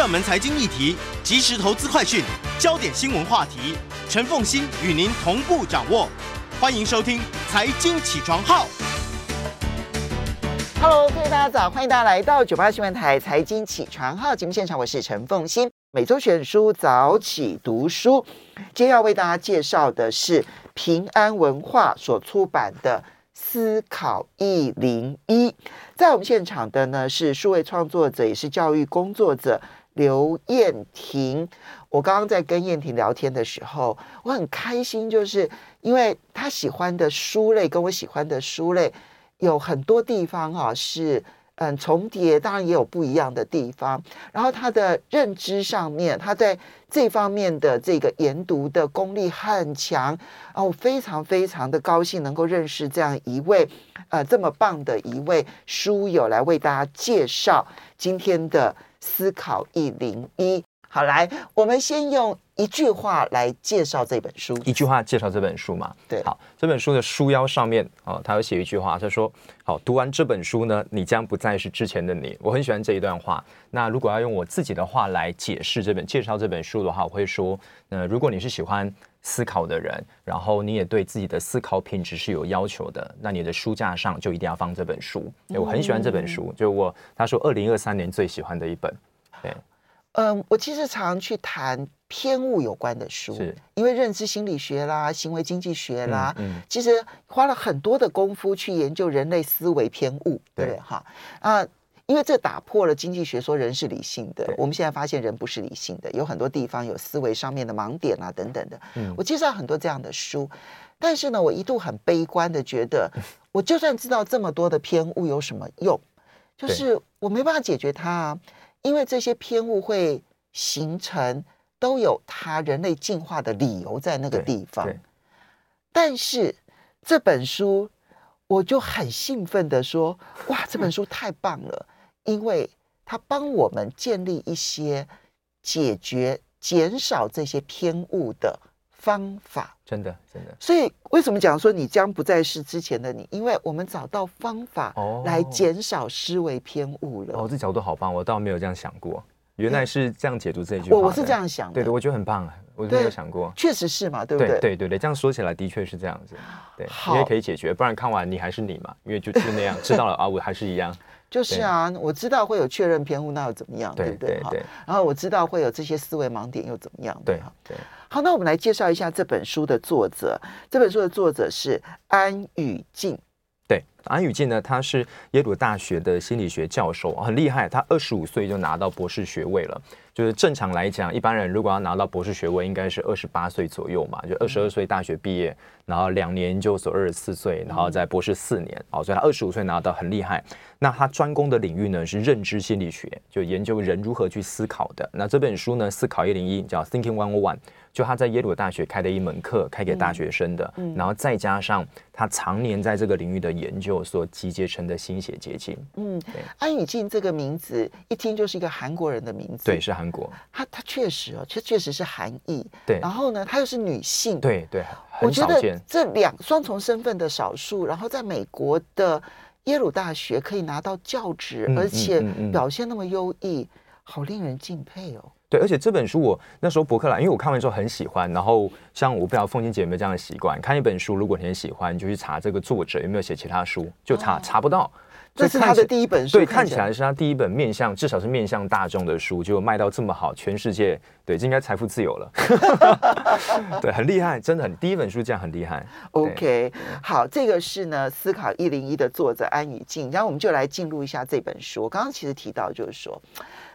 热门财经议题，即时投资快讯，焦点新闻话题，陈凤欣与您同步掌握。欢迎收听《财经起床号》。Hello，各位大家早，欢迎大家来到九八新闻台《财经起床号》节目现场，我是陈凤欣。每周选书早起读书，今天要为大家介绍的是平安文化所出版的《思考一零一》。在我们现场的呢是数位创作者，也是教育工作者。刘燕婷，我刚刚在跟燕婷聊天的时候，我很开心，就是因为她喜欢的书类跟我喜欢的书类有很多地方啊是嗯重叠，当然也有不一样的地方。然后她的认知上面，她在这方面的这个研读的功力很强啊，我非常非常的高兴能够认识这样一位呃这么棒的一位书友来为大家介绍今天的。思考一零一，好，来，我们先用一句话来介绍这本书。一句话介绍这本书嘛？对，好，这本书的书腰上面哦，他有写一句话，他说：“好，读完这本书呢，你将不再是之前的你。”我很喜欢这一段话。那如果要用我自己的话来解释这本介绍这本书的话，我会说：呃，如果你是喜欢思考的人，然后你也对自己的思考品质是有要求的，那你的书架上就一定要放这本书。我很喜欢这本书，就我他说二零二三年最喜欢的一本。对，嗯，我其实常常去谈偏误有关的书，是因为认知心理学啦、行为经济学啦，嗯，嗯其实花了很多的功夫去研究人类思维偏误，对，对哈啊。因为这打破了经济学说人是理性的，我们现在发现人不是理性的，有很多地方有思维上面的盲点啊等等的。嗯，我介绍很多这样的书，但是呢，我一度很悲观的觉得，我就算知道这么多的偏误有什么用？就是我没办法解决它啊，因为这些偏误会形成都有它人类进化的理由在那个地方。但是这本书，我就很兴奋的说：“哇，这本书太棒了！”因为他帮我们建立一些解决、减少这些偏误的方法，真的，真的。所以为什么讲说你将不再是之前的你？因为我们找到方法来减少思维偏误了。哦，这角度好棒，我倒没有这样想过。原来是这样解读这一句话。我我是这样想的，对对，我觉得很棒，我都没有想过。确实是嘛，对不对？对对对，这样说起来的确是这样子。对，你也可以解决，不然看完你还是你嘛，因为就就那样，知道了啊，我还是一样。就是啊，我知道会有确认偏误，那又怎么样？对不对？哈。然后我知道会有这些思维盲点，又怎么样？对。对。好，那我们来介绍一下这本书的作者。这本书的作者是安宇静。对，安宇静呢，他是耶鲁大学的心理学教授，很厉害。他二十五岁就拿到博士学位了。就是正常来讲，一般人如果要拿到博士学位，应该是二十八岁左右嘛，就二十二岁大学毕业，然后两年研究所二十四岁，然后在博士四年。哦，所以他二十五岁拿到很厉害。那他专攻的领域呢是认知心理学，就研究人如何去思考的。那这本书呢，思考一零一叫 Thinking One O One，就他在耶鲁大学开的一门课，开给大学生的。嗯，然后再加上他常年在这个领域的研究所集结成的心血结晶。嗯，安宇静这个名字一听就是一个韩国人的名字。对，是韩国。他他确实哦，确确实是韩裔。对，然后呢，她又是女性。对对，我觉得这两双重身份的少数，然后在美国的。耶鲁大学可以拿到教职，而且表现那么优异，好令人敬佩哦。对，而且这本书我那时候博客来，因为我看完之后很喜欢。然后像我不知道凤馨姐有没有这样的习惯，看一本书，如果你很喜欢，你就去查这个作者有没有写其他书，就查查不到。这是他的第一本书，对，看起来是他第一本面向，至少是面向大众的书，就卖到这么好，全世界对，这应该财富自由了。对，很厉害，真的很，第一本书这样很厉害。OK，好，这个是呢，思考一零一的作者安宇静，然后我们就来进入一下这本书。我刚刚其实提到就是说，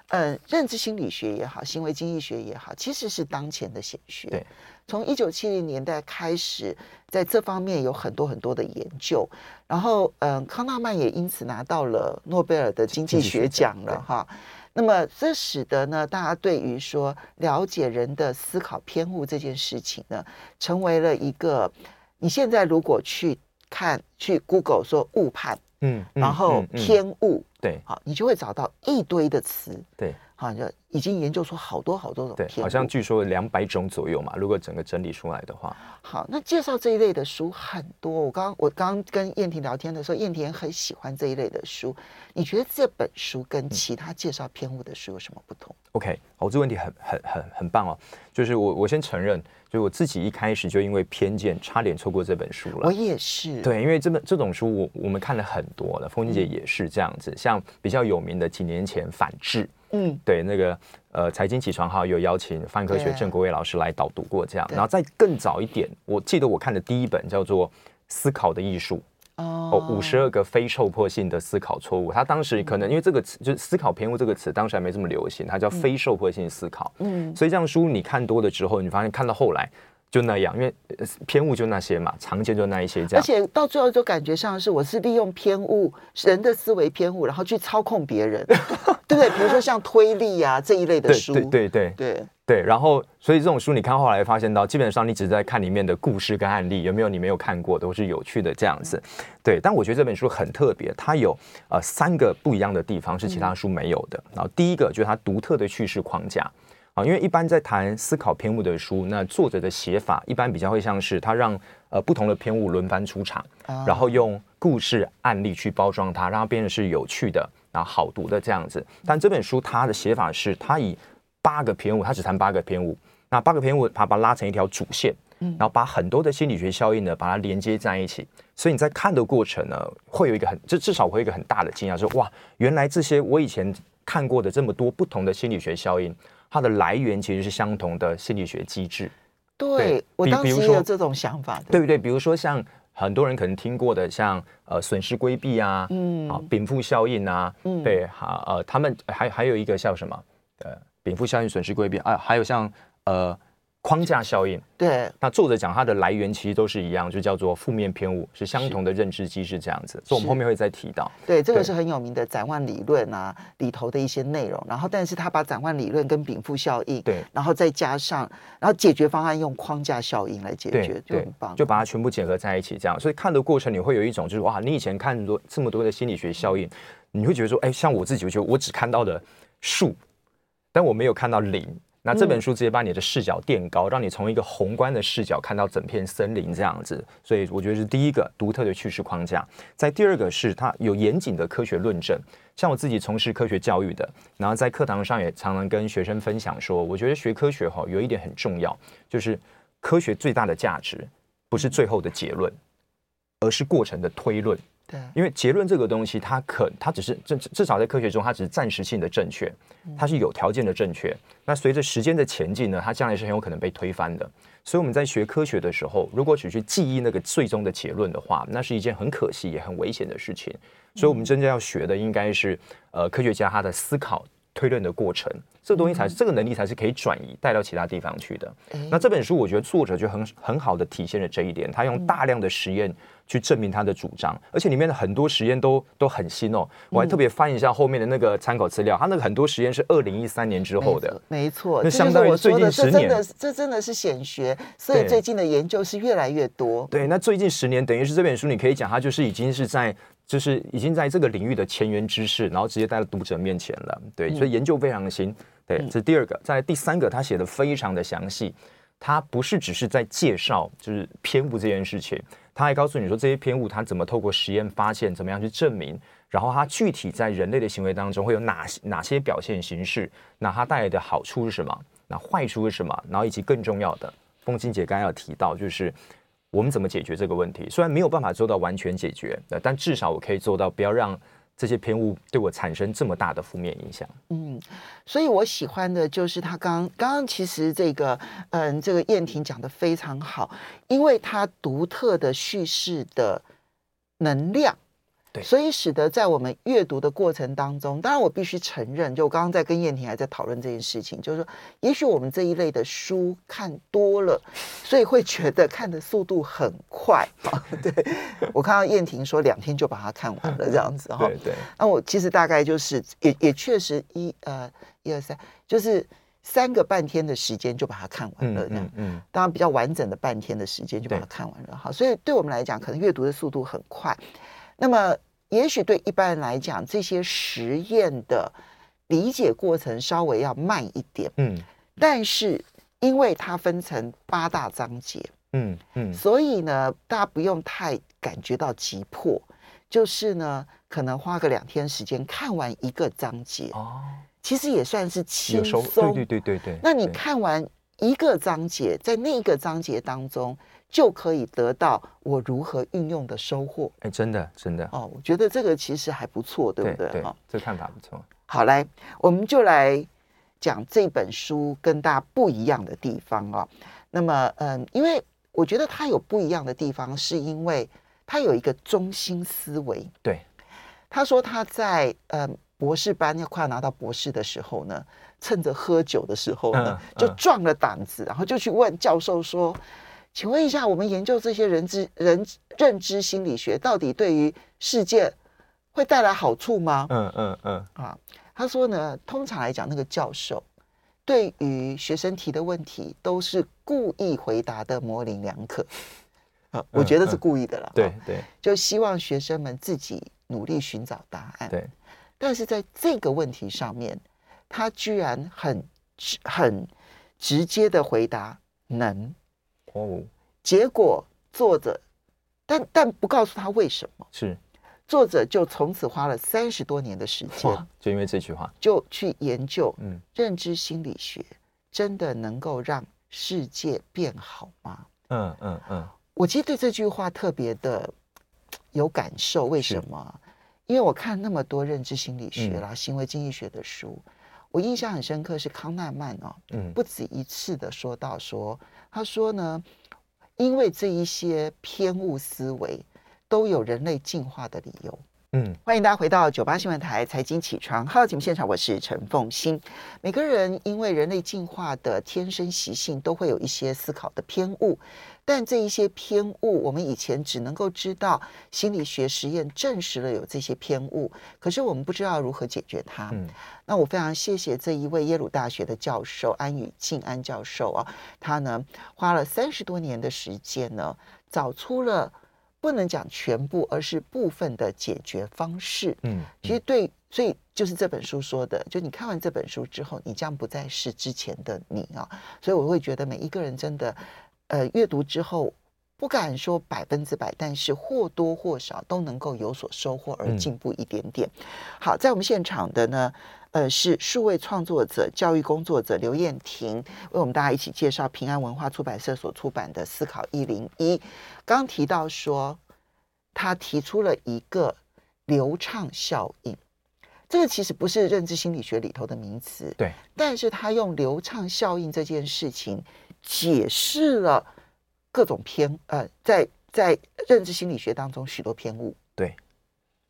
嗯，认知心理学也好，行为经济学也好，其实是当前的显学。对。从一九七零年代开始，在这方面有很多很多的研究，然后，嗯，康纳曼也因此拿到了诺贝尔的经济学奖了，哈。那么这使得呢，大家对于说了解人的思考偏误这件事情呢，成为了一个你现在如果去看去 Google 说误判，嗯，然后偏误，对，好，你就会找到一堆的词，对。好像已经研究出好多好多种，对，好像据说两百种左右嘛。如果整个整理出来的话，好，那介绍这一类的书很多。我刚我刚跟燕婷聊天的时候，燕婷很喜欢这一类的书。你觉得这本书跟其他介绍偏误的书有什么不同？OK，好，这个问题很很很很棒哦。就是我我先承认，就是我自己一开始就因为偏见差点错过这本书了。我也是，对，因为这本这种书我我们看了很多了，凤馨姐也是这样子。嗯、像比较有名的几年前反制。嗯，对，那个呃，财经起床号有邀请范科学郑国伟老师来导读过这样，然后再更早一点，我记得我看的第一本叫做《思考的艺术》哦，五十二个非受迫性的思考错误。他当时可能因为这个词就是思考偏误这个词，当时还没这么流行，它叫非受迫性思考。嗯，所以这样书你看多了之后，你发现看到后来。就那样，因为偏误就那些嘛，常见就那一些这样。而且到最后就感觉上是我是利用偏误，人的思维偏误，然后去操控别人，对不对？比如说像推力啊这一类的书，对对对对对，对。然后，所以这种书你看后来发现到，基本上你只在看里面的故事跟案例，有没有你没有看过，都是有趣的这样子。对，但我觉得这本书很特别，它有呃三个不一样的地方是其他书没有的。然后第一个就是它独特的叙事框架。啊，因为一般在谈思考偏误的书，那作者的写法一般比较会像是他让呃不同的偏误轮番出场，然后用故事案例去包装它，让它变得是有趣的，然后好读的这样子。但这本书它的写法是，它以八个偏误，它只谈八个偏误，那八个偏误它把它拉成一条主线，然后把很多的心理学效应呢把它连接在一起。所以你在看的过程呢，会有一个很，就至少会有一个很大的惊讶，说哇，原来这些我以前看过的这么多不同的心理学效应。它的来源其实是相同的心理学机制。对，对我当时也有这种想法，对不对？比如说像很多人可能听过的，像呃损失规避啊，嗯啊禀赋效应啊，嗯对，好呃他们还还有一个叫什么呃禀赋效应、损失规避啊，还有像呃。框架效应，对，那作者讲它的来源其实都是一样，就叫做负面偏误，是相同的认知机制这样子，所以我们后面会再提到。对，这个是很有名的展望理论啊里头的一些内容，然后但是他把展望理论跟禀赋效应，对，然后再加上，然后解决方案用框架效应来解决，就很棒，就把它全部结合在一起这样，所以看的过程你会有一种就是哇，你以前看多这么多的心理学效应，你会觉得说，哎，像我自己，我觉得我只看到的数，但我没有看到林。那这本书直接把你的视角垫高，让你从一个宏观的视角看到整片森林这样子，所以我觉得是第一个独特的叙事框架。在第二个是它有严谨的科学论证，像我自己从事科学教育的，然后在课堂上也常常跟学生分享说，我觉得学科学哈有一点很重要，就是科学最大的价值不是最后的结论，而是过程的推论。对，因为结论这个东西，它可它只是至至少在科学中，它只是暂时性的正确，它是有条件的正确。那随着时间的前进呢，它将来是很有可能被推翻的。所以我们在学科学的时候，如果只去记忆那个最终的结论的话，那是一件很可惜也很危险的事情。所以，我们真正要学的应该是呃科学家他的思考推论的过程，这个东西才是这个能力才是可以转移带到其他地方去的。那这本书我觉得作者就很很好的体现了这一点，他用大量的实验。去证明他的主张，而且里面的很多实验都都很新哦。我还特别翻一下后面的那个参考资料，他那个很多实验是二零一三年之后的，没错。那相当于最近十年，这真的这真的是显学，所以最近的研究是越来越多。对，那最近十年等于是这本书，你可以讲它就是已经是在就是已经在这个领域的前沿知识，然后直接带到读者面前了。对，所以研究非常的新。对，这是第二个。在第三个，他写的非常的详细，他不是只是在介绍就是偏误这件事情。他还告诉你说，这些偏误他怎么透过实验发现，怎么样去证明，然后他具体在人类的行为当中会有哪些哪些表现形式，那它带来的好处是什么？那坏处是什么？然后以及更重要的，凤馨姐刚刚有提到，就是我们怎么解决这个问题？虽然没有办法做到完全解决，但至少我可以做到不要让。这些偏误对我产生这么大的负面影响，嗯，所以我喜欢的就是他刚刚刚其实这个，嗯，这个燕婷讲的非常好，因为他独特的叙事的能量，对，所以使得在我们阅读的过程当中，当然我必须承认，就我刚刚在跟燕婷还在讨论这件事情，就是说，也许我们这一类的书看多了，所以会觉得看的速度很快啊。对，我看到燕婷说两天就把它看完了 这样子哈。对对。那我其实大概就是也也确实一呃一二三，就是三个半天的时间就把它看完了这样。嗯。当然比较完整的半天的时间就把它看完了哈。所以对我们来讲，可能阅读的速度很快。那么，也许对一般人来讲，这些实验的理解过程稍微要慢一点，嗯，但是因为它分成八大章节，嗯嗯，所以呢，大家不用太感觉到急迫，就是呢，可能花个两天时间看完一个章节，哦，其实也算是轻松，对对对对对。那你看完一个章节，在那一个章节当中。就可以得到我如何运用的收获。哎，真的，真的哦，我觉得这个其实还不错，对不对？对，这看法不错。好，来，我们就来讲这本书跟大家不一样的地方啊。那么，嗯，因为我觉得它有不一样的地方，是因为它有一个中心思维。对，他说他在嗯博士班要快要拿到博士的时候呢，趁着喝酒的时候呢，就壮了胆子，然后就去问教授说。请问一下，我们研究这些人知人认知心理学，到底对于世界会带来好处吗？嗯嗯嗯。啊，他说呢，通常来讲，那个教授对于学生提的问题，都是故意回答的模棱两可。啊，我觉得是故意的了。对对，就希望学生们自己努力寻找答案。对，但是在这个问题上面，他居然很很直接的回答能。哦，结果作者，但但不告诉他为什么，是。作者就从此花了三十多年的时间，就因为这句话，就去研究，嗯，认知心理学真的能够让世界变好吗？嗯嗯嗯，我其实对这句话特别的有感受，为什么？因为我看那么多认知心理学啦、嗯、行为经济学的书，我印象很深刻是康奈曼哦，嗯，不止一次的说到说。他说呢，因为这一些偏误思维都有人类进化的理由。嗯，欢迎大家回到九八新闻台财经起床号节目现场，我是陈凤欣。每个人因为人类进化的天生习性，都会有一些思考的偏误。但这一些偏误，我们以前只能够知道心理学实验证实了有这些偏误，可是我们不知道如何解决它。嗯，那我非常谢谢这一位耶鲁大学的教授安宇静安教授啊，他呢花了三十多年的时间呢，找出了不能讲全部，而是部分的解决方式。嗯，其实对，所以就是这本书说的，就你看完这本书之后，你将不再是之前的你啊。所以我会觉得每一个人真的。呃，阅读之后不敢说百分之百，但是或多或少都能够有所收获而进步一点点。嗯、好，在我们现场的呢，呃，是数位创作者、教育工作者刘燕婷，为我们大家一起介绍平安文化出版社所出版的《思考一零一》。刚提到说，他提出了一个流畅效应，这个其实不是认知心理学里头的名词，对，但是他用流畅效应这件事情。解释了各种偏呃，在在认知心理学当中许多偏误。对，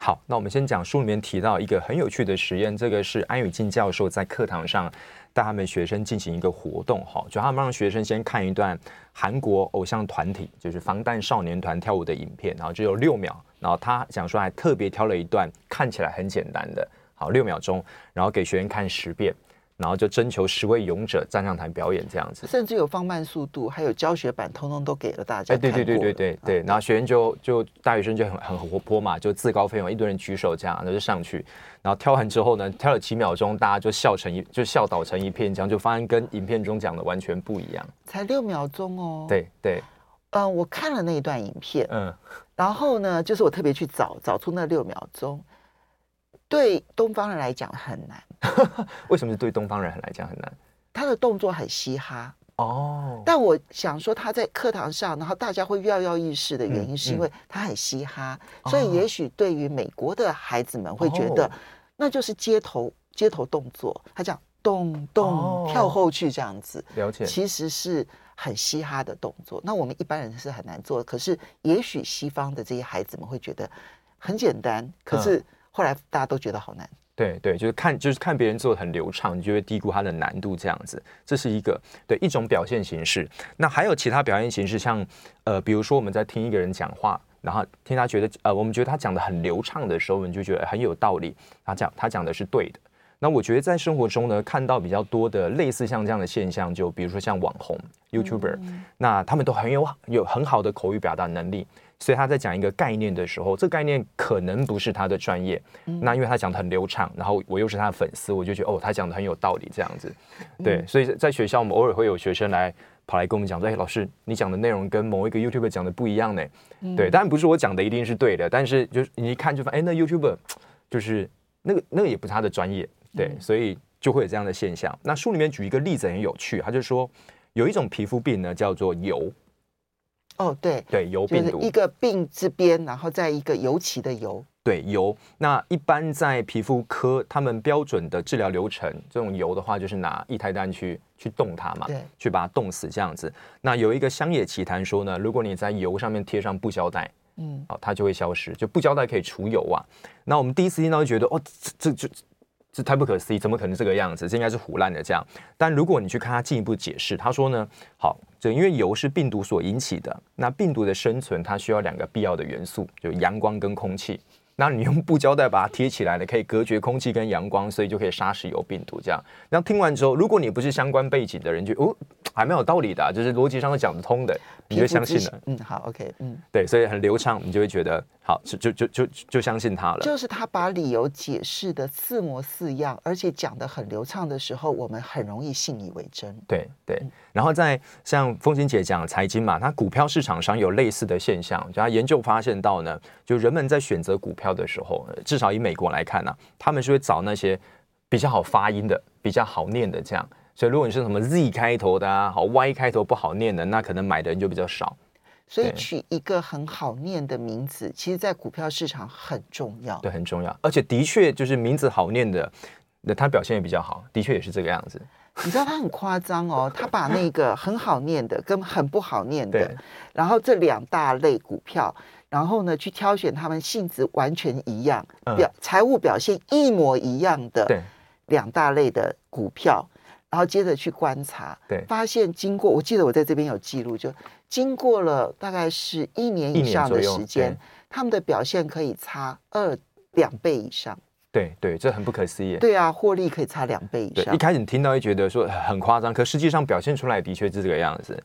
好，那我们先讲书里面提到一个很有趣的实验，这个是安宇静教授在课堂上带他们学生进行一个活动，哈，就他们让学生先看一段韩国偶像团体，就是防弹少年团跳舞的影片，然后只有六秒，然后他讲说还特别挑了一段看起来很简单的，好，六秒钟，然后给学生看十遍。然后就征求十位勇者站上台表演，这样子，甚至有放慢速度，还有教学版，通通都给了大家。哎，对对对对对对。然后学员就就大学生就很很活泼嘛，就自告奋勇，一堆人举手这样，然后就上去。然后跳完之后呢，跳了几秒钟，大家就笑成一就笑倒成一片，这样就发现跟影片中讲的完全不一样。才六秒钟哦。对对。嗯，我看了那一段影片，嗯，然后呢，就是我特别去找找出那六秒钟。对东方人来讲很难，为什么是对东方人来讲很难？他的动作很嘻哈哦，但我想说他在课堂上，然后大家会跃跃欲试的原因，是因为他很嘻哈，嗯嗯、所以也许对于美国的孩子们会觉得，那就是街头街头动作，他这样动动跳后去这样子，了解，其实是很嘻哈的动作。那我们一般人是很难做的，可是也许西方的这些孩子们会觉得。很简单，可是后来大家都觉得好难。对对，就是看就是看别人做的很流畅，你就会低估它的难度这样子。这是一个对一种表现形式。那还有其他表现形式，像呃，比如说我们在听一个人讲话，然后听他觉得呃，我们觉得他讲的很流畅的时候，你就觉得很有道理。他讲他讲的是对的。那我觉得在生活中呢，看到比较多的类似像这样的现象，就比如说像网红 YouTuber，嗯，那他们都很有有很好的口语表达能力。所以他在讲一个概念的时候，这个概念可能不是他的专业，嗯、那因为他讲的很流畅，然后我又是他的粉丝，我就觉得哦，他讲的很有道理，这样子。对，嗯、所以在学校我们偶尔会有学生来跑来跟我们讲说，哎，老师，你讲的内容跟某一个 YouTuber 讲的不一样呢。嗯、对，当然不是我讲的一定是对的，但是就是你一看就发现，哎，那 YouTuber 就是那个那个也不是他的专业，对，嗯、所以就会有这样的现象。那书里面举一个例子很有趣，他就说有一种皮肤病呢叫做疣。哦，对对，油病毒，一个病字边，然后再一个尤其的油。对，油。那一般在皮肤科，他们标准的治疗流程，这种油的话，就是拿液态氮去去冻它嘛，对，去把它冻死这样子。那有一个乡野奇谈说呢，如果你在油上面贴上布胶带，嗯，哦，它就会消失，就布胶带可以除油啊。那我们第一次听到就觉得，哦，这这就。这太不可思议，怎么可能这个样子？这应该是唬烂的这样。但如果你去看他进一步解释，他说呢，好，这因为疣是病毒所引起的，那病毒的生存它需要两个必要的元素，就阳光跟空气。那你用布胶带把它贴起来了，可以隔绝空气跟阳光，所以就可以杀死疣病毒。这样，然后听完之后，如果你不是相关背景的人，就哦，还蛮有道理的，就是逻辑上都讲得通的，你就相信了。嗯，好，OK，嗯，对，所以很流畅，你就会觉得好，就就就就就相信他了。就是他把理由解释的似模似样，而且讲的很流畅的时候，我们很容易信以为真。对对，然后在像凤琴姐讲财经嘛，它股票市场上有类似的现象，就他研究发现到呢，就人们在选择股票。票的时候，至少以美国来看呢、啊，他们是会找那些比较好发音的、比较好念的这样。所以如果你是什么 Z 开头的啊，好 Y 开头不好念的，那可能买的人就比较少。所以取一个很好念的名字，其实在股票市场很重要。对，很重要。而且的确就是名字好念的，那他表现也比较好，的确也是这个样子。你知道他很夸张哦，他把那个很好念的跟很不好念的，然后这两大类股票。然后呢，去挑选他们性质完全一样、表财务表现一模一样的两大类的股票，然后接着去观察，对，发现经过，我记得我在这边有记录，就经过了大概是一年以上的时间，他们的表现可以差二两倍以上。对对，这很不可思议。对啊，获利可以差两倍以上。一开始你听到会觉得说很夸张，可实际上表现出来的确是这个样子。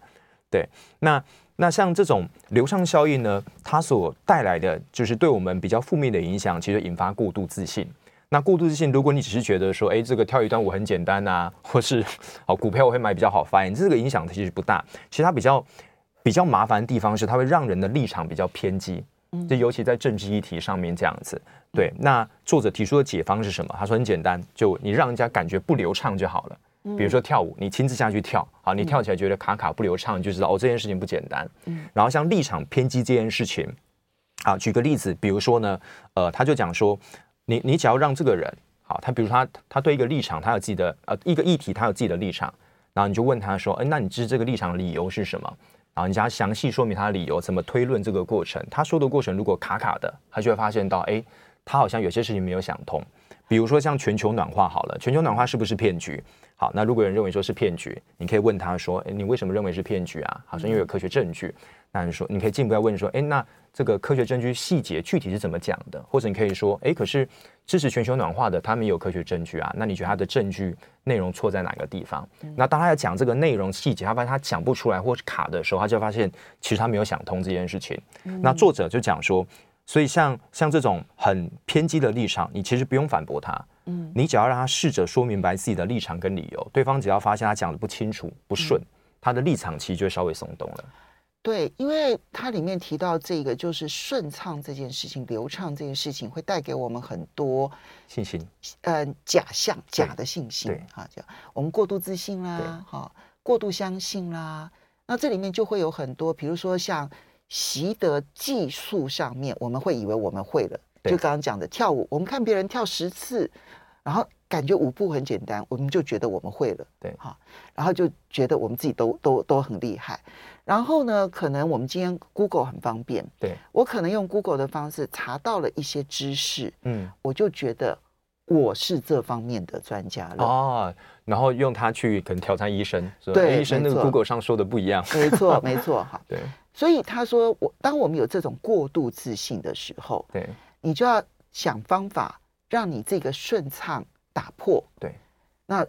对，那。那像这种流畅效应呢，它所带来的就是对我们比较负面的影响，其实引发过度自信。那过度自信，如果你只是觉得说，哎，这个跳一段舞很简单啊，或是好股票我会买比较好发言，这个影响其实不大。其实它比较比较麻烦的地方是，它会让人的立场比较偏激，就尤其在政治议题上面这样子。对，那作者提出的解方是什么？他说很简单，就你让人家感觉不流畅就好了。比如说跳舞，你亲自下去跳，好，你跳起来觉得卡卡不流畅，你就知道哦，这件事情不简单。嗯，然后像立场偏激这件事情，啊，举个例子，比如说呢，呃，他就讲说，你你只要让这个人，好，他比如他他对一个立场，他有自己的呃一个议题，他有自己的立场，然后你就问他说，哎，那你支持这个立场理由是什么？然后你叫他详细说明他的理由，怎么推论这个过程。他说的过程如果卡卡的，他就会发现到，哎，他好像有些事情没有想通。比如说像全球暖化好了，全球暖化是不是骗局？好，那如果有人认为说是骗局，你可以问他说：“诶，你为什么认为是骗局啊？”好，说因为有科学证据。那你说，你可以进一步要问说：“哎，那这个科学证据细节具体是怎么讲的？”或者你可以说：“哎，可是支持全球暖化的他们也有科学证据啊，那你觉得他的证据内容错在哪个地方？”那当他要讲这个内容细节，他发现他讲不出来或是卡的时候，他就发现其实他没有想通这件事情。那作者就讲说，所以像像这种很偏激的立场，你其实不用反驳他。嗯，你只要让他试着说明白自己的立场跟理由，对方只要发现他讲的不清楚、不顺，嗯、他的立场其实就会稍微松动了。对，因为它里面提到这个就是顺畅这件事情、流畅这件事情，会带给我们很多信心，嗯、呃，假象、假的信心。对，哈，就我们过度自信啦，哈，过度相信啦，那这里面就会有很多，比如说像习得技术上面，我们会以为我们会了。就刚刚讲的跳舞，我们看别人跳十次，然后感觉舞步很简单，我们就觉得我们会了，对，哈，然后就觉得我们自己都都都很厉害。然后呢，可能我们今天 Google 很方便，对，我可能用 Google 的方式查到了一些知识，嗯，我就觉得我是这方面的专家了。哦，然后用它去可能挑战医生，对，医生那个 Google 上说的不一样，没错，没错，哈，对。所以他说，我当我们有这种过度自信的时候，对，你就要想方法让你这个顺畅。打破。对，那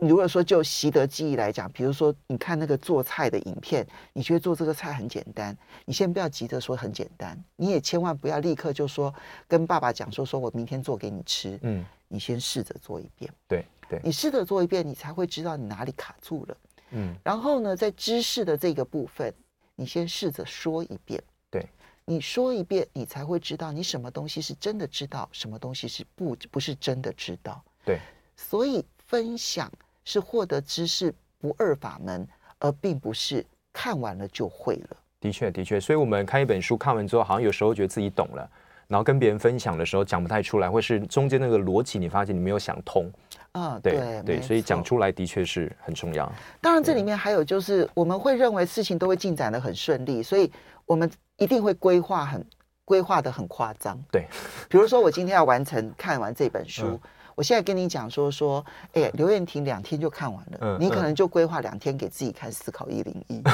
如果说就习得记忆来讲，比如说你看那个做菜的影片，你觉得做这个菜很简单，你先不要急着说很简单，你也千万不要立刻就说跟爸爸讲说说我明天做给你吃，嗯，你先试着做一遍，对对，你试着做一遍，你才会知道你哪里卡住了，嗯，然后呢，在知识的这个部分，你先试着说一遍，对，你说一遍，你才会知道你什么东西是真的知道，什么东西是不不是真的知道。对，所以分享是获得知识不二法门，而并不是看完了就会了。的确，的确，所以我们看一本书，看完之后，好像有时候觉得自己懂了，然后跟别人分享的时候讲不太出来，或是中间那个逻辑，你发现你没有想通。啊，对对，对，所以讲出来的确是很重要。当然，这里面还有就是，我们会认为事情都会进展的很顺利，所以我们一定会规划很规划的很夸张。对，比如说我今天要完成看完这本书。嗯我现在跟你讲说说，哎，刘彦廷两天就看完了，嗯、你可能就规划两天给自己看《思考一零一 》，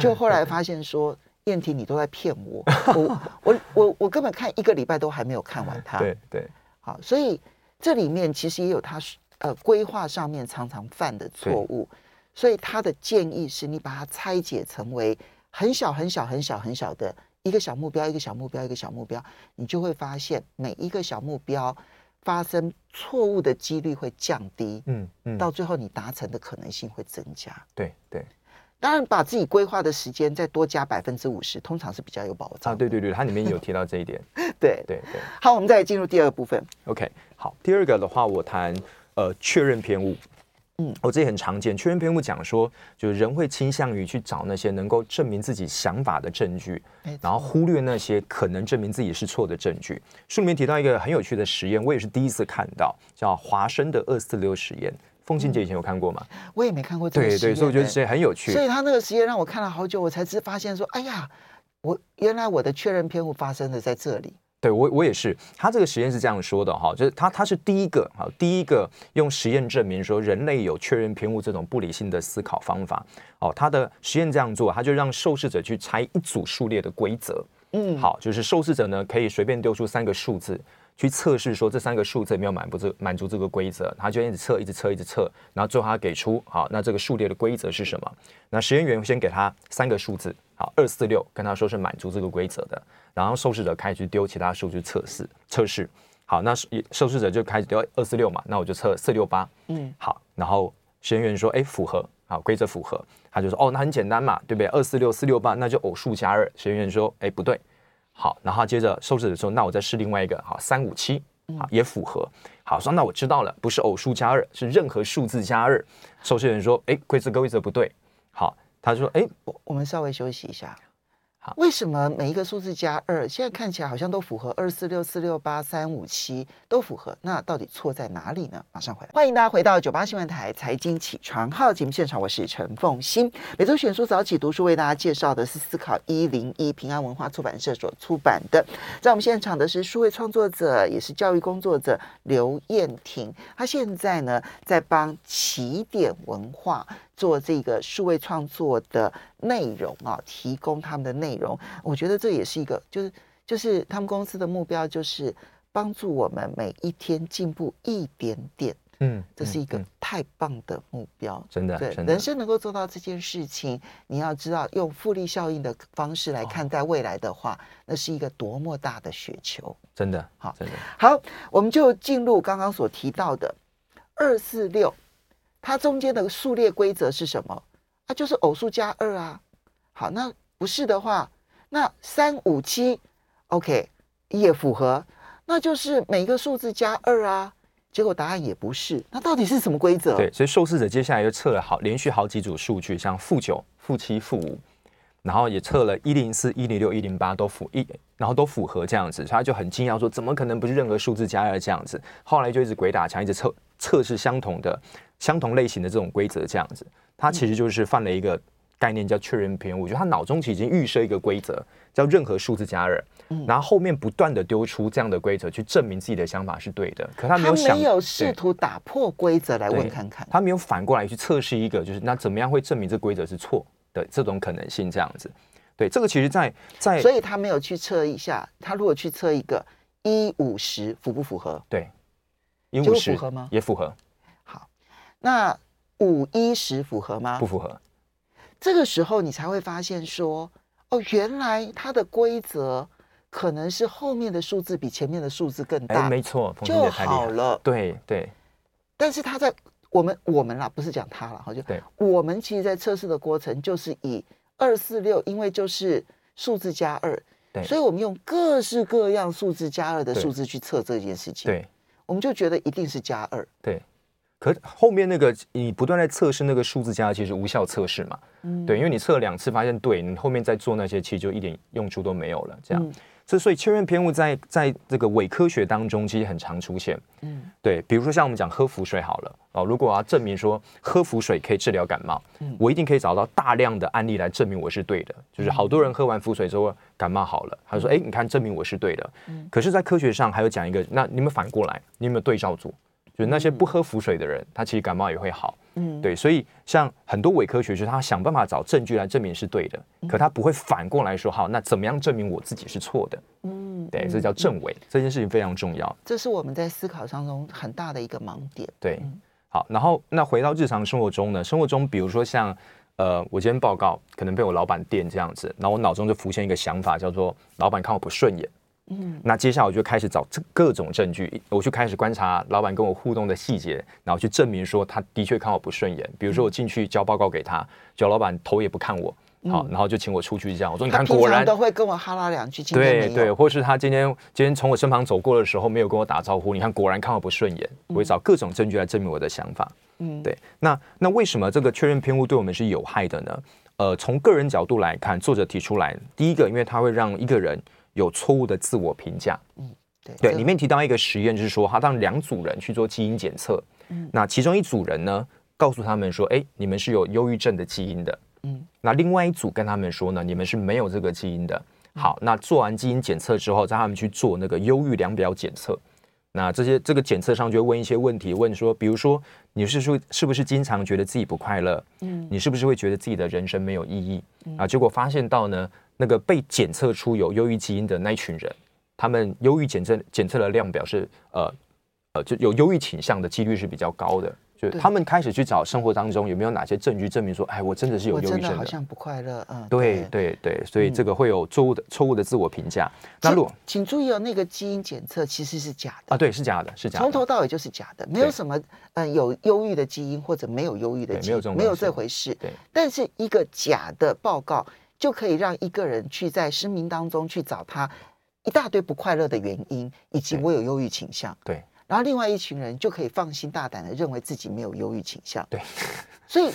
就后来发现说，燕婷你都在骗我，我我我我根本看一个礼拜都还没有看完它。对对，好，所以这里面其实也有他呃规划上面常常犯的错误，所以他的建议是你把它拆解成为很小很小很小很小的一个小目标，一个小目标，一个小目标，你就会发现每一个小目标。发生错误的几率会降低，嗯嗯，到最后你达成的可能性会增加。对对，当然把自己规划的时间再多加百分之五十，通常是比较有保障。啊，对对对，它里面有提到这一点。对对对，好，我们再进入第二部分。OK，好，第二个的话，我谈呃确认偏误。嗯，我这也很常见。确认篇目讲说，就是人会倾向于去找那些能够证明自己想法的证据，然后忽略那些可能证明自己是错的证据。书里面提到一个很有趣的实验，我也是第一次看到，叫华生的二四六实验。凤庆姐以前有看过吗？我也没看过这个实验。对对，所以我觉得这很有趣。所以他那个实验让我看了好久，我才知发现说，哎呀，我原来我的确认偏误发生的在这里。对我，我也是。他这个实验是这样说的哈，就是他他是第一个哈，第一个用实验证明说人类有确认偏误这种不理性的思考方法。哦，他的实验这样做，他就让受试者去猜一组数列的规则。嗯，好，就是受试者呢可以随便丢出三个数字，去测试说这三个数字有没有满足这满足这个规则。他就一直测，一直测，一直测，然后最后他给出好，那这个数列的规则是什么？那实验员先给他三个数字，好，二四六，跟他说是满足这个规则的。然后受试者开始丢其他数据测试测试，好，那受试者就开始丢二四六嘛，那我就测四六八，嗯，好，然后实验员说，哎，符合，好，规则符合，他就说，哦，那很简单嘛，对不对？二四六四六八，那就偶数加二。实验员说，哎，不对，好，然后接着受试者说，那我再试另外一个，好，三五七，啊，也符合，好，说那我知道了，不是偶数加二，是任何数字加二。受试人说，哎，规则跟规则不对，好，他说，哎，我我们稍微休息一下。为什么每一个数字加二，现在看起来好像都符合二四六四六八三五七都符合，那到底错在哪里呢？马上回来，欢迎大家回到九八新闻台财经起床号节目现场，我是陈凤欣。每周选书早起读书为大家介绍的是思考一零一平安文化出版社所出版的，在我们现场的是数位创作者，也是教育工作者刘燕婷，她现在呢在帮起点文化。做这个数位创作的内容啊，提供他们的内容，我觉得这也是一个，就是就是他们公司的目标，就是帮助我们每一天进步一点点。嗯，这是一个太棒的目标，真的。对，人生能够做到这件事情，你要知道用复利效应的方式来看待未来的话，那是一个多么大的雪球。真的，好，真的。好，我们就进入刚刚所提到的二四六。它中间的数列规则是什么？啊，就是偶数加二啊。好，那不是的话，那三五七，OK，也符合，那就是每个数字加二啊。结果答案也不是，那到底是什么规则？对，所以受试者接下来就测了好连续好几组数据，像负九、负七、负五。然后也测了一零四、一零六、一零八都符一，然后都符合这样子，他就很惊讶说，怎么可能不是任何数字加二这样子？后来就一直鬼打墙，一直测测试相同的、相同类型的这种规则这样子，他其实就是犯了一个概念叫确认偏误，我觉得他脑中其实已经预设一个规则，叫任何数字加二。然后后面不断的丢出这样的规则去证明自己的想法是对的，可他没有想，没有试图打破规则来问看看，他没有反过来去测试一个，就是那怎么样会证明这规则是错的这种可能性这样子。对，这个其实在在，所以他没有去测一下，他如果去测一个一五十符不符合？对，一五十符合吗？也符合。好，那五一十符合吗？不符合。这个时候你才会发现说，哦，原来它的规则。可能是后面的数字比前面的数字更大，哎，没错，就好了。对对，但是他在我们我们啦，不是讲他了，好就对。我们其实，在测试的过程就是以二四六，因为就是数字加二，对，所以我们用各式各样数字加二的数字去测这件事情。对，我们就觉得一定是加二。对，可后面那个你不断在测试那个数字加二，其实无效测试嘛。嗯，对，因为你测了两次发现对，你后面再做那些，其实就一点用处都没有了。这样。这所以确认偏误在在这个伪科学当中其实很常出现，嗯，对，比如说像我们讲喝浮水好了哦，如果我要证明说喝浮水可以治疗感冒，嗯，我一定可以找到大量的案例来证明我是对的，就是好多人喝完浮水之后感冒好了，他说，哎，你看证明我是对的，嗯，可是，在科学上还有讲一个，那你们反过来，你有没有对照组？就是那些不喝浮水的人，他其实感冒也会好。嗯，对，所以像很多伪科学，就是他想办法找证据来证明是对的，可他不会反过来说，好，那怎么样证明我自己是错的？嗯，对，这叫证伪，这件事情非常重要。这是我们在思考当中很大的一个盲点。对，好，然后那回到日常生活中呢，生活中比如说像呃，我今天报告可能被我老板电这样子，然后我脑中就浮现一个想法，叫做老板看我不顺眼。嗯，那接下来我就开始找这各种证据，我就开始观察老板跟我互动的细节，然后去证明说他的确看我不顺眼。比如说我进去交报告给他，叫老板头也不看我，好，然后就请我出去这样。我说你看，果然都会跟我哈拉两句。对对，或是他今天今天从我身旁走过的时候没有跟我打招呼，你看果然看我不顺眼。我会找各种证据来证明我的想法。嗯，对。那那为什么这个确认偏误对我们是有害的呢？呃，从个人角度来看，作者提出来，第一个，因为他会让一个人。有错误的自我评价，嗯，对对，里面提到一个实验，就是说他让两组人去做基因检测，嗯，那其中一组人呢，告诉他们说，哎，你们是有忧郁症的基因的，嗯，那另外一组跟他们说呢，你们是没有这个基因的。好，那做完基因检测之后，让他们去做那个忧郁量表检测，那这些这个检测上就会问一些问题，问说，比如说你是说是不是经常觉得自己不快乐，嗯，你是不是会觉得自己的人生没有意义，啊，结果发现到呢。那个被检测出有忧郁基因的那一群人，他们忧郁检测检测的量表示，呃呃，就有忧郁倾向的几率是比较高的。就他们开始去找生活当中有没有哪些证据证明说，哎，我真的是有忧郁症的，好像不快乐。嗯，对对对，所以这个会有错误的错误的自我评价。那如果请注意哦，那个基因检测其实是假的啊，对，是假的，是假的，从头到尾就是假的，没有什么嗯有忧郁的基因或者没有忧郁的基因，没有这种没有这回事。对，但是一个假的报告。就可以让一个人去在生命当中去找他一大堆不快乐的原因，以及我有忧郁倾向。对，然后另外一群人就可以放心大胆的认为自己没有忧郁倾向。对，所以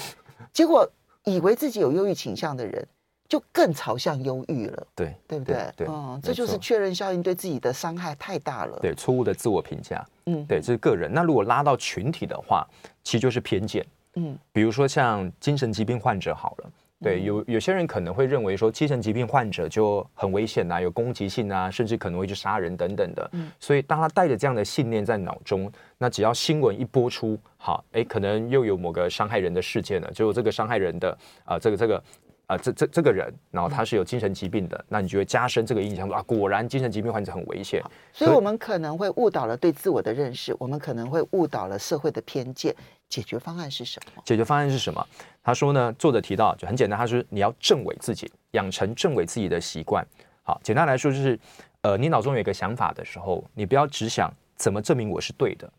结果以为自己有忧郁倾向的人，就更朝向忧郁了。对，对不对？对，嗯，这就是确认效应对自己的伤害太大了。对，错误的自我评价。嗯，对，这是个人。那如果拉到群体的话，其实就是偏见。嗯，比如说像精神疾病患者好了。对，有有些人可能会认为说，精神疾病患者就很危险呐，有攻击性啊，甚至可能会去杀人等等的。嗯，所以当他带着这样的信念在脑中，那只要新闻一播出，好，哎，可能又有某个伤害人的事件了，就这个伤害人的啊、呃，这个这个。啊，这这这个人，然后他是有精神疾病的，嗯、那你就会加深这个印象说啊，果然精神疾病患者很危险。所以，我们可能会误导了对自我的认识，我们可能会误导了社会的偏见。解决方案是什么？解决方案是什么？他说呢，作者提到就很简单，他说你要证伪自己，养成证伪自己的习惯。好，简单来说就是，呃，你脑中有一个想法的时候，你不要只想怎么证明我是对的，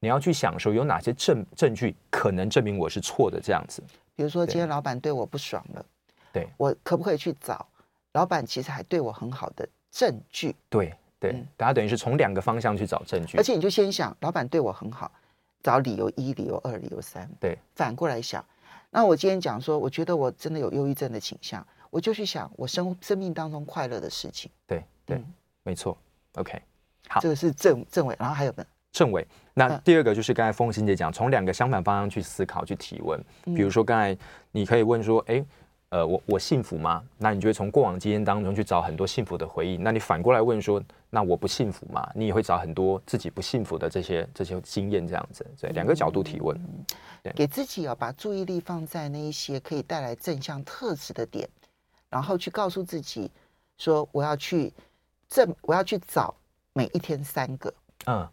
你要去想说有哪些证证据可能证明我是错的，这样子。比如说，今天老板对我不爽了。对，我可不可以去找老板？其实还对我很好的证据。对对，嗯、大家等于是从两个方向去找证据。而且你就先想，老板对我很好，找理由一、理由二、理由三。对，反过来想，那我今天讲说，我觉得我真的有忧郁症的倾向，我就去想我生生命当中快乐的事情。对对，嗯、没错。OK，好，这个是正正位，然后还有呢？正位。那第二个就是刚才凤心姐讲，从两个相反方向去思考、去提问。比如说刚才你可以问说，哎。呃，我我幸福吗？那你就会从过往经验当中去找很多幸福的回忆。那你反过来问说，那我不幸福吗？你也会找很多自己不幸福的这些这些经验，这样子，对，两个角度提问，对，给自己啊，把注意力放在那一些可以带来正向特质的点，然后去告诉自己说，我要去正，我要去找每一天三个，嗯。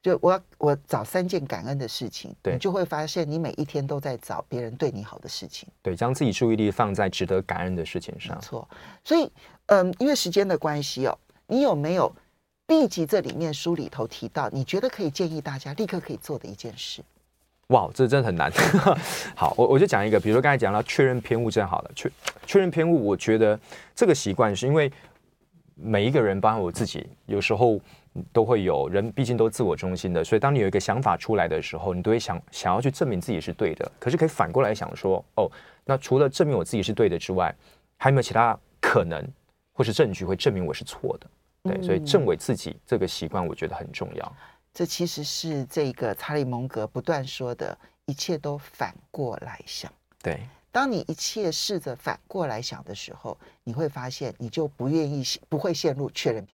就我我找三件感恩的事情，你就会发现你每一天都在找别人对你好的事情，对，将自己注意力放在值得感恩的事情上。没错，所以嗯，因为时间的关系哦，你有没有立即这里面书里头提到，你觉得可以建议大家立刻可以做的一件事？哇，这真的很难。好，我我就讲一个，比如说刚才讲到确认偏误，这样好了，确确认偏误，我觉得这个习惯是因为每一个人，包括我自己，有时候。都会有人，毕竟都自我中心的，所以当你有一个想法出来的时候，你都会想想要去证明自己是对的。可是可以反过来想说，哦，那除了证明我自己是对的之外，还有没有其他可能或是证据会证明我是错的？对，所以证伪自己这个习惯，我觉得很重要。这其实是这个查理蒙格不断说的，一切都反过来想。对，当你一切试着反过来想的时候，你会发现你就不愿意不会陷入确认。